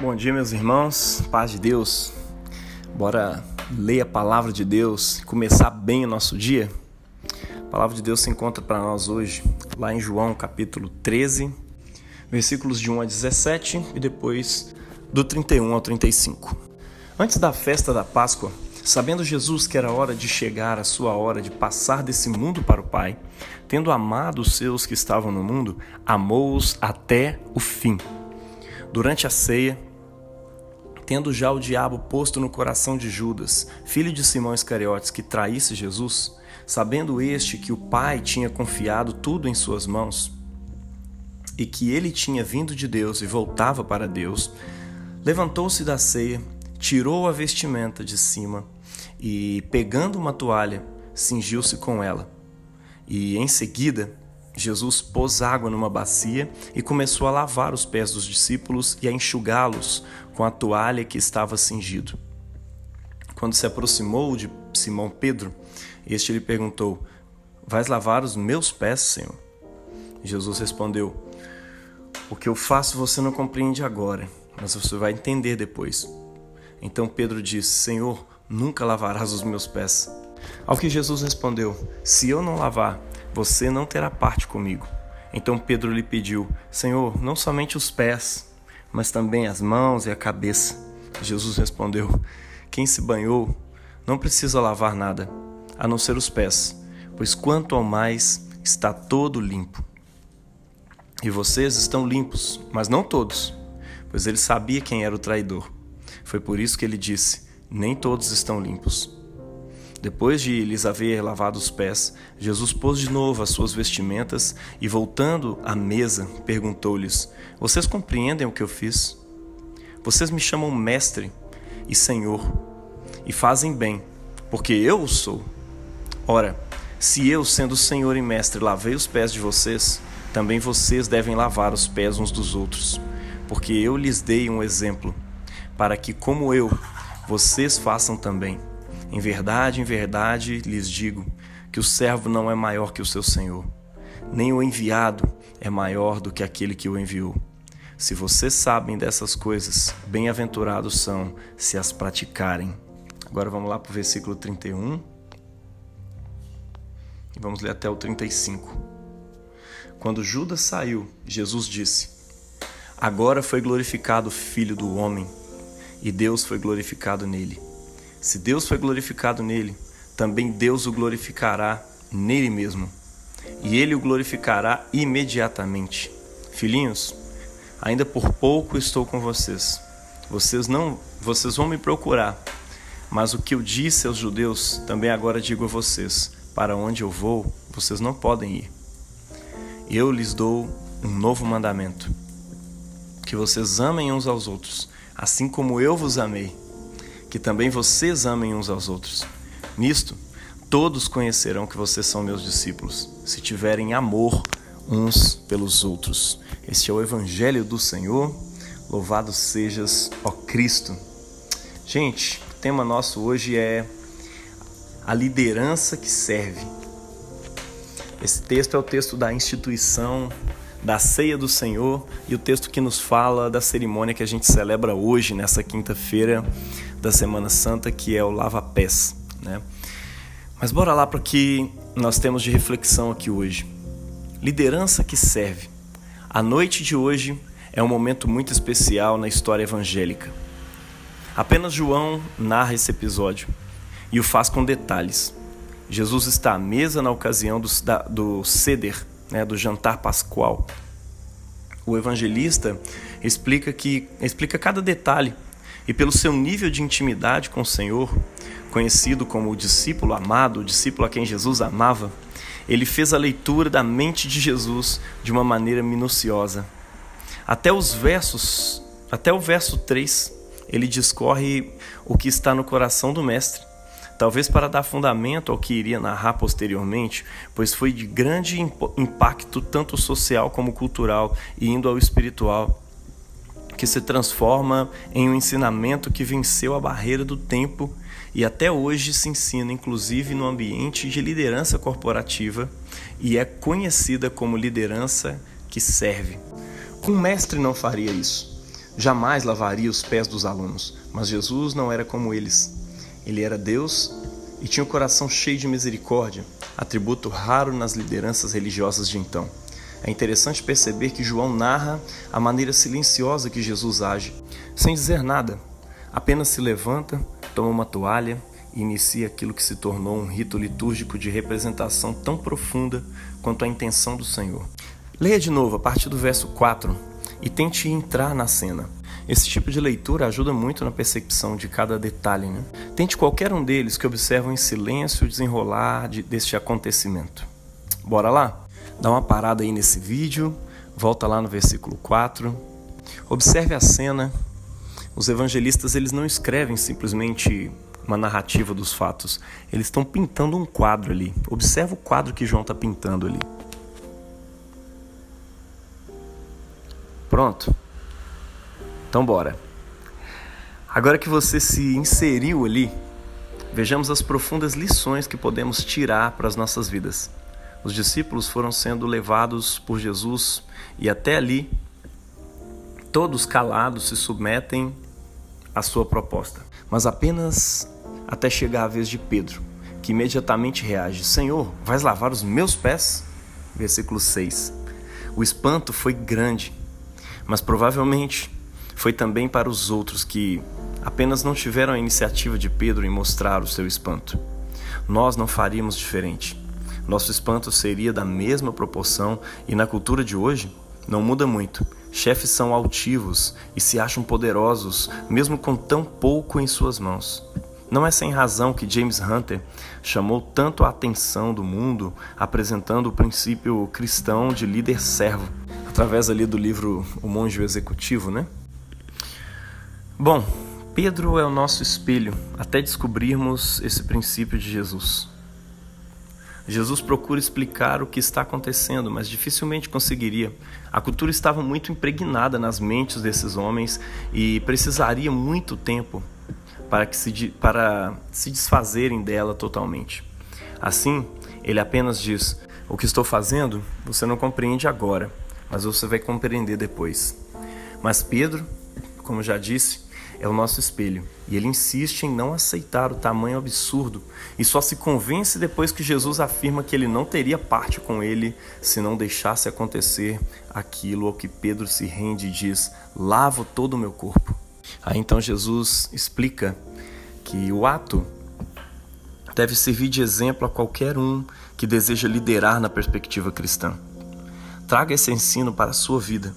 Bom dia, meus irmãos, paz de Deus. Bora ler a palavra de Deus e começar bem o nosso dia. A palavra de Deus se encontra para nós hoje lá em João, capítulo 13, versículos de 1 a 17 e depois do 31 ao 35. Antes da festa da Páscoa, sabendo Jesus que era hora de chegar a sua hora de passar desse mundo para o Pai, tendo amado os seus que estavam no mundo, amou-os até o fim. Durante a ceia, tendo já o diabo posto no coração de Judas, filho de Simão Iscariotes, que traísse Jesus, sabendo este que o Pai tinha confiado tudo em suas mãos, e que ele tinha vindo de Deus e voltava para Deus, levantou-se da ceia, tirou a vestimenta de cima e, pegando uma toalha, cingiu-se com ela. E em seguida, Jesus pôs água numa bacia e começou a lavar os pés dos discípulos e a enxugá-los com a toalha que estava cingido. Quando se aproximou de Simão Pedro, este lhe perguntou: Vais lavar os meus pés, Senhor? Jesus respondeu: O que eu faço você não compreende agora, mas você vai entender depois. Então Pedro disse: Senhor, nunca lavarás os meus pés. Ao que Jesus respondeu: Se eu não lavar, você não terá parte comigo. Então Pedro lhe pediu: Senhor, não somente os pés, mas também as mãos e a cabeça. Jesus respondeu: Quem se banhou não precisa lavar nada, a não ser os pés, pois quanto ao mais está todo limpo. E vocês estão limpos, mas não todos, pois ele sabia quem era o traidor. Foi por isso que ele disse: Nem todos estão limpos. Depois de lhes haver lavado os pés, Jesus pôs de novo as suas vestimentas e, voltando à mesa, perguntou-lhes: Vocês compreendem o que eu fiz? Vocês me chamam Mestre e Senhor, e fazem bem, porque eu o sou. Ora, se eu, sendo Senhor e Mestre, lavei os pés de vocês, também vocês devem lavar os pés uns dos outros, porque eu lhes dei um exemplo, para que, como eu, vocês façam também. Em verdade, em verdade lhes digo que o servo não é maior que o seu senhor, nem o enviado é maior do que aquele que o enviou. Se vocês sabem dessas coisas, bem-aventurados são se as praticarem. Agora vamos lá para o versículo 31 e vamos ler até o 35. Quando Judas saiu, Jesus disse: Agora foi glorificado o Filho do Homem, e Deus foi glorificado nele. Se Deus foi glorificado nele, também Deus o glorificará nele mesmo. E ele o glorificará imediatamente. Filhinhos, ainda por pouco estou com vocês. Vocês não, vocês vão me procurar. Mas o que eu disse aos judeus, também agora digo a vocês: para onde eu vou, vocês não podem ir. Eu lhes dou um novo mandamento: que vocês amem uns aos outros, assim como eu vos amei que também vocês amem uns aos outros. Nisto, todos conhecerão que vocês são meus discípulos, se tiverem amor uns pelos outros. Este é o Evangelho do Senhor. Louvado sejas, ó Cristo. Gente, o tema nosso hoje é a liderança que serve. Esse texto é o texto da instituição da ceia do Senhor e o texto que nos fala da cerimônia que a gente celebra hoje, nessa quinta-feira da Semana Santa, que é o lava-pés. Né? Mas bora lá para o que nós temos de reflexão aqui hoje. Liderança que serve. A noite de hoje é um momento muito especial na história evangélica. Apenas João narra esse episódio e o faz com detalhes. Jesus está à mesa na ocasião do, da, do ceder, né, do jantar pascual. O evangelista explica que explica cada detalhe e pelo seu nível de intimidade com o Senhor, conhecido como o discípulo amado, o discípulo a quem Jesus amava, ele fez a leitura da mente de Jesus de uma maneira minuciosa. Até os versos, até o verso 3, ele discorre o que está no coração do mestre talvez para dar fundamento ao que iria narrar posteriormente, pois foi de grande impacto tanto social como cultural e indo ao espiritual, que se transforma em um ensinamento que venceu a barreira do tempo e até hoje se ensina, inclusive no ambiente de liderança corporativa, e é conhecida como liderança que serve. Um mestre não faria isso. jamais lavaria os pés dos alunos, mas Jesus não era como eles. Ele era Deus e tinha o coração cheio de misericórdia, atributo raro nas lideranças religiosas de então. É interessante perceber que João narra a maneira silenciosa que Jesus age, sem dizer nada, apenas se levanta, toma uma toalha e inicia aquilo que se tornou um rito litúrgico de representação tão profunda quanto a intenção do Senhor. Leia de novo a partir do verso 4 e tente entrar na cena. Esse tipo de leitura ajuda muito na percepção de cada detalhe. Né? Tente qualquer um deles que observam em silêncio o desenrolar de, deste acontecimento. Bora lá? Dá uma parada aí nesse vídeo, volta lá no versículo 4. Observe a cena. Os evangelistas eles não escrevem simplesmente uma narrativa dos fatos. Eles estão pintando um quadro ali. Observa o quadro que João está pintando ali. Pronto? Então bora. Agora que você se inseriu ali, vejamos as profundas lições que podemos tirar para as nossas vidas. Os discípulos foram sendo levados por Jesus e até ali todos calados se submetem à sua proposta. Mas apenas até chegar a vez de Pedro, que imediatamente reage: Senhor, vais lavar os meus pés? Versículo 6. O espanto foi grande, mas provavelmente foi também para os outros que apenas não tiveram a iniciativa de Pedro em mostrar o seu espanto. Nós não faríamos diferente. Nosso espanto seria da mesma proporção e na cultura de hoje não muda muito. Chefes são altivos e se acham poderosos, mesmo com tão pouco em suas mãos. Não é sem razão que James Hunter chamou tanto a atenção do mundo apresentando o princípio cristão de líder servo, através ali do livro O Monge Executivo, né? Bom, Pedro é o nosso espelho até descobrirmos esse princípio de Jesus. Jesus procura explicar o que está acontecendo, mas dificilmente conseguiria. A cultura estava muito impregnada nas mentes desses homens e precisaria muito tempo para, que se, para se desfazerem dela totalmente. Assim, ele apenas diz: O que estou fazendo você não compreende agora, mas você vai compreender depois. Mas Pedro, como já disse, é o nosso espelho e ele insiste em não aceitar o tamanho absurdo e só se convence depois que Jesus afirma que ele não teria parte com ele se não deixasse acontecer aquilo ao que Pedro se rende e diz: Lavo todo o meu corpo. Aí então Jesus explica que o ato deve servir de exemplo a qualquer um que deseja liderar na perspectiva cristã. Traga esse ensino para a sua vida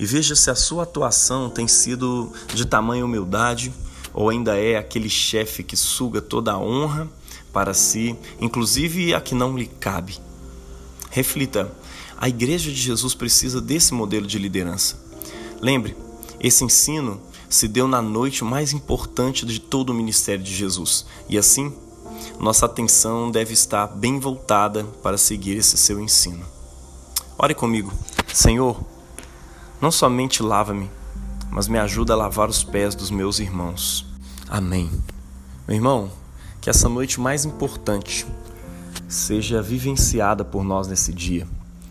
e veja se a sua atuação tem sido de tamanha humildade ou ainda é aquele chefe que suga toda a honra para si, inclusive a que não lhe cabe. Reflita, a igreja de Jesus precisa desse modelo de liderança. Lembre, esse ensino se deu na noite mais importante de todo o ministério de Jesus. E assim, nossa atenção deve estar bem voltada para seguir esse seu ensino. Ore comigo. Senhor, não somente lava-me, mas me ajuda a lavar os pés dos meus irmãos. Amém. Meu irmão, que essa noite mais importante seja vivenciada por nós nesse dia.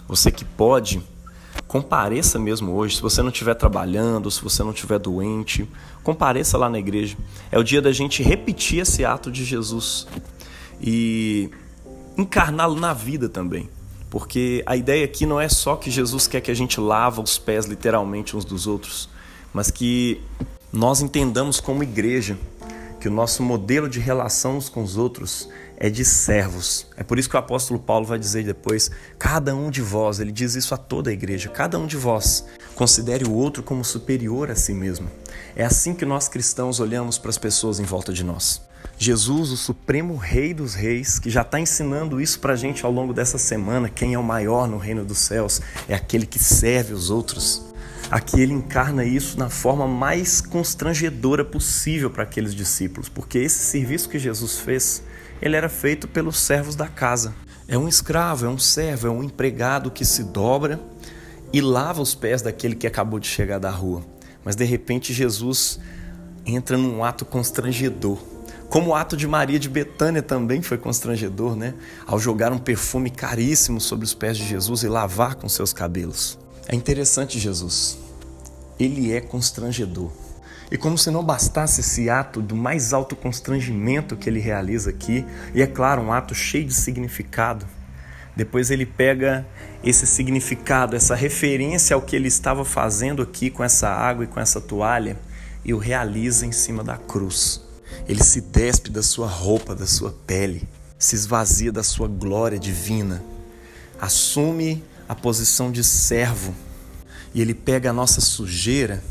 Você que pode compareça mesmo hoje. Se você não estiver trabalhando, se você não estiver doente, compareça lá na igreja. É o dia da gente repetir esse ato de Jesus e encarná-lo na vida também. Porque a ideia aqui não é só que Jesus quer que a gente lava os pés literalmente uns dos outros, mas que nós entendamos como igreja que o nosso modelo de relação uns com os outros é de servos. É por isso que o apóstolo Paulo vai dizer depois: cada um de vós, ele diz isso a toda a igreja, cada um de vós considere o outro como superior a si mesmo. É assim que nós cristãos olhamos para as pessoas em volta de nós. Jesus, o supremo rei dos reis, que já está ensinando isso para a gente ao longo dessa semana, quem é o maior no reino dos céus é aquele que serve os outros. Aqui ele encarna isso na forma mais constrangedora possível para aqueles discípulos, porque esse serviço que Jesus fez, ele era feito pelos servos da casa. É um escravo, é um servo, é um empregado que se dobra e lava os pés daquele que acabou de chegar da rua. Mas de repente Jesus entra num ato constrangedor. Como o ato de Maria de Betânia também foi constrangedor, né? Ao jogar um perfume caríssimo sobre os pés de Jesus e lavar com seus cabelos. É interessante, Jesus. ele é constrangedor. E como se não bastasse esse ato do mais alto constrangimento que ele realiza aqui, e é claro, um ato cheio de significado, depois ele pega esse significado, essa referência ao que ele estava fazendo aqui com essa água e com essa toalha e o realiza em cima da cruz. Ele se despe da sua roupa, da sua pele, se esvazia da sua glória divina, assume a posição de servo e ele pega a nossa sujeira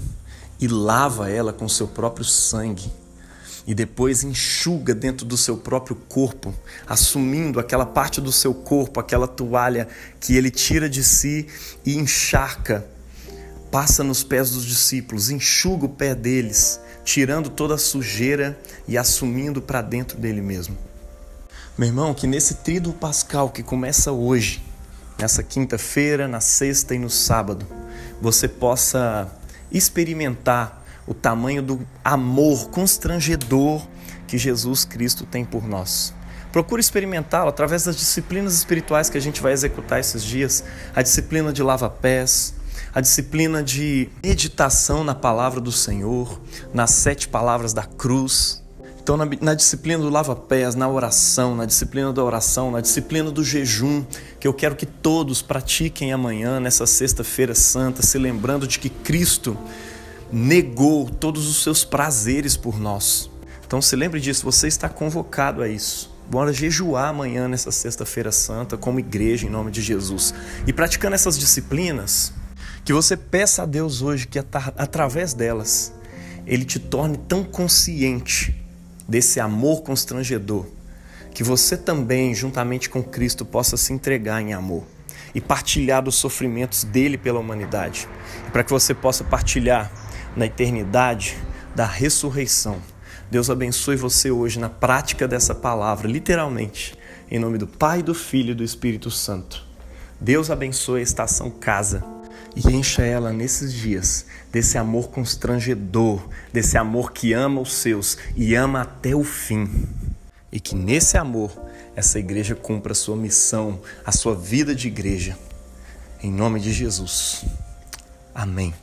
e lava ela com seu próprio sangue e depois enxuga dentro do seu próprio corpo, assumindo aquela parte do seu corpo, aquela toalha que ele tira de si e encharca, passa nos pés dos discípulos, enxuga o pé deles, tirando toda a sujeira e assumindo para dentro dele mesmo. Meu irmão, que nesse tríduo pascal que começa hoje, nessa quinta-feira, na sexta e no sábado, você possa experimentar o tamanho do amor constrangedor que Jesus Cristo tem por nós. Procure experimentá-lo através das disciplinas espirituais que a gente vai executar esses dias, a disciplina de lava-pés, a disciplina de meditação na palavra do Senhor, nas sete palavras da cruz. Então, na, na disciplina do lava-pés, na oração, na disciplina da oração, na disciplina do jejum, que eu quero que todos pratiquem amanhã, nessa Sexta-feira Santa, se lembrando de que Cristo negou todos os seus prazeres por nós. Então se lembre disso, você está convocado a isso. Bora jejuar amanhã nessa sexta-feira santa como igreja em nome de Jesus. E praticando essas disciplinas, que você peça a Deus hoje que através delas ele te torne tão consciente desse amor constrangedor que você também, juntamente com Cristo, possa se entregar em amor e partilhar dos sofrimentos dele pela humanidade. Para que você possa partilhar na eternidade da ressurreição. Deus abençoe você hoje na prática dessa palavra, literalmente, em nome do Pai, do Filho e do Espírito Santo. Deus abençoe a estação casa e encha ela nesses dias desse amor constrangedor, desse amor que ama os seus e ama até o fim. E que nesse amor essa igreja cumpra a sua missão, a sua vida de igreja. Em nome de Jesus. Amém.